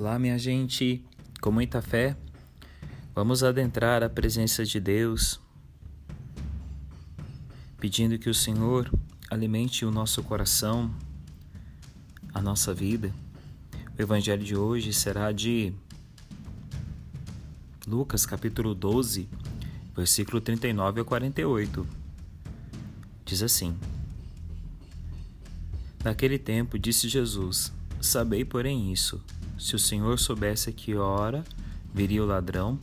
Olá, minha gente, com muita fé, vamos adentrar a presença de Deus, pedindo que o Senhor alimente o nosso coração, a nossa vida. O evangelho de hoje será de Lucas, capítulo 12, versículo 39 a 48. Diz assim: Naquele tempo disse Jesus: Sabei, porém, isso: se o Senhor soubesse a que hora viria o ladrão,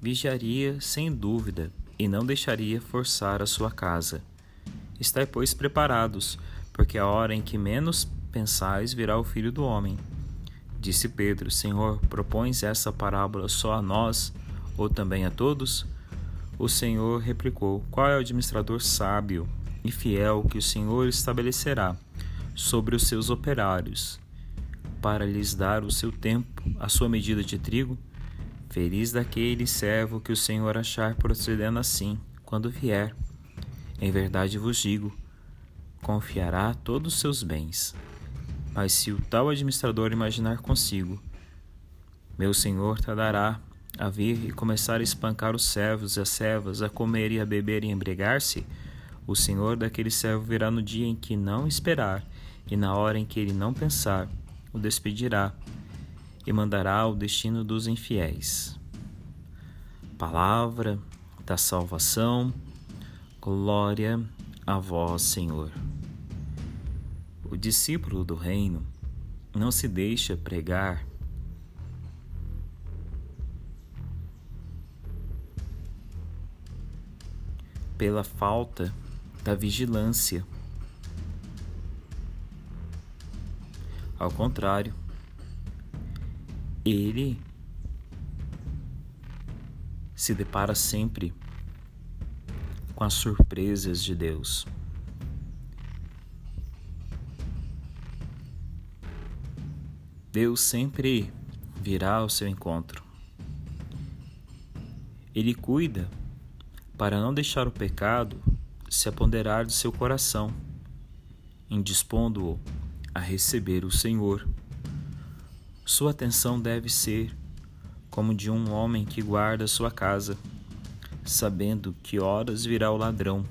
vigiaria sem dúvida e não deixaria forçar a sua casa. Estai, pois, preparados, porque a hora em que menos pensais virá o filho do homem. Disse Pedro: Senhor, propões essa parábola só a nós ou também a todos? O Senhor replicou: Qual é o administrador sábio e fiel que o Senhor estabelecerá sobre os seus operários, para lhes dar o seu tempo, a sua medida de trigo? Feliz daquele servo que o Senhor achar procedendo assim, quando vier. Em verdade vos digo, confiará todos os seus bens. Mas se o tal administrador imaginar consigo, meu senhor tardará a vir e começar a espancar os servos e as servas, a comer e a beber e embriagar-se, o senhor daquele servo virá no dia em que não esperar e na hora em que ele não pensar, o despedirá e mandará o destino dos infiéis. Palavra da salvação, glória a vós, Senhor. O discípulo do reino não se deixa pregar pela falta da vigilância Ao contrário, ele se depara sempre com as surpresas de Deus. Deus sempre virá ao seu encontro. Ele cuida para não deixar o pecado se apoderar do seu coração, indispondo-o a receber o Senhor. Sua atenção deve ser como de um homem que guarda sua casa, sabendo que horas virá o ladrão.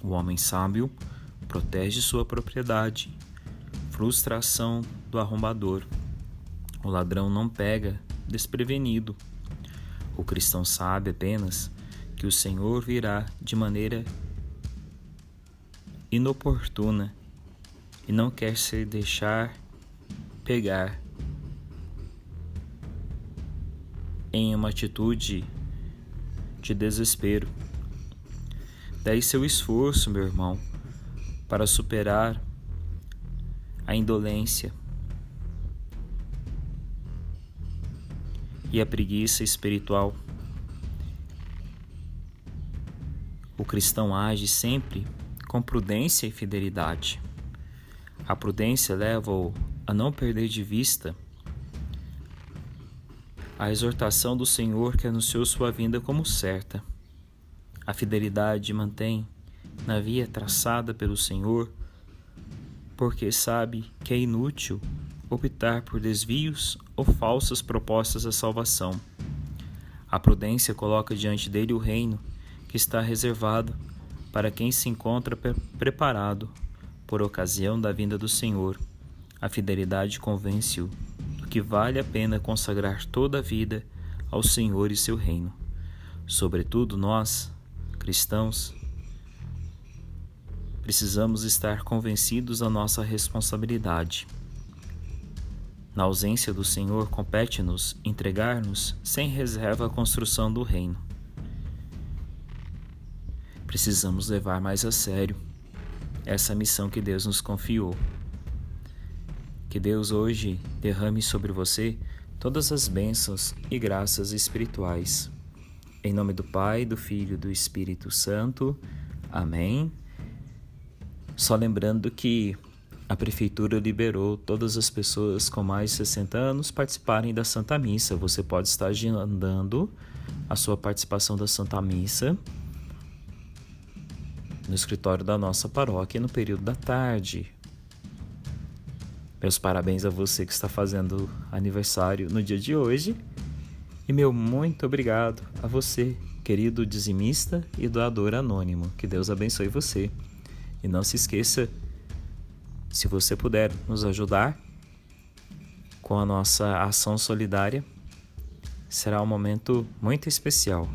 O homem sábio protege sua propriedade. Frustração do arrombador. O ladrão não pega desprevenido. O cristão sabe apenas que o Senhor virá de maneira inoportuna e não quer se deixar pegar em uma atitude de desespero. Daí seu esforço, meu irmão, para superar a indolência e a preguiça espiritual. O cristão age sempre com prudência e fidelidade. A prudência leva-o a não perder de vista a exortação do Senhor que anunciou sua vinda como certa. A fidelidade mantém na via traçada pelo Senhor, porque sabe que é inútil optar por desvios ou falsas propostas da salvação. A prudência coloca diante dele o reino que está reservado para quem se encontra preparado por ocasião da vinda do Senhor. A fidelidade convence-o do que vale a pena consagrar toda a vida ao Senhor e seu reino. Sobretudo nós, cristãos, precisamos estar convencidos da nossa responsabilidade. Na ausência do Senhor, compete-nos entregar-nos sem reserva à construção do reino. Precisamos levar mais a sério essa missão que Deus nos confiou. Que Deus hoje derrame sobre você todas as bênçãos e graças espirituais. Em nome do Pai, do Filho e do Espírito Santo. Amém. Só lembrando que a prefeitura liberou todas as pessoas com mais de 60 anos participarem da Santa Missa. Você pode estar agendando a sua participação da Santa Missa no escritório da nossa paróquia no período da tarde. Meus parabéns a você que está fazendo aniversário no dia de hoje. E meu muito obrigado a você, querido dizimista e doador anônimo. Que Deus abençoe você. E não se esqueça, se você puder nos ajudar com a nossa ação solidária, será um momento muito especial.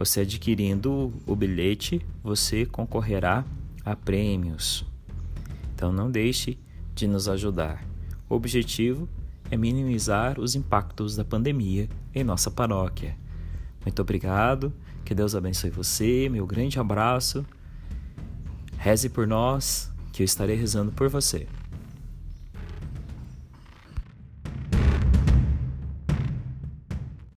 Você adquirindo o bilhete, você concorrerá a prêmios. Então não deixe de nos ajudar. O objetivo é minimizar os impactos da pandemia em nossa paróquia. Muito obrigado, que Deus abençoe você, meu grande abraço. Reze por nós, que eu estarei rezando por você.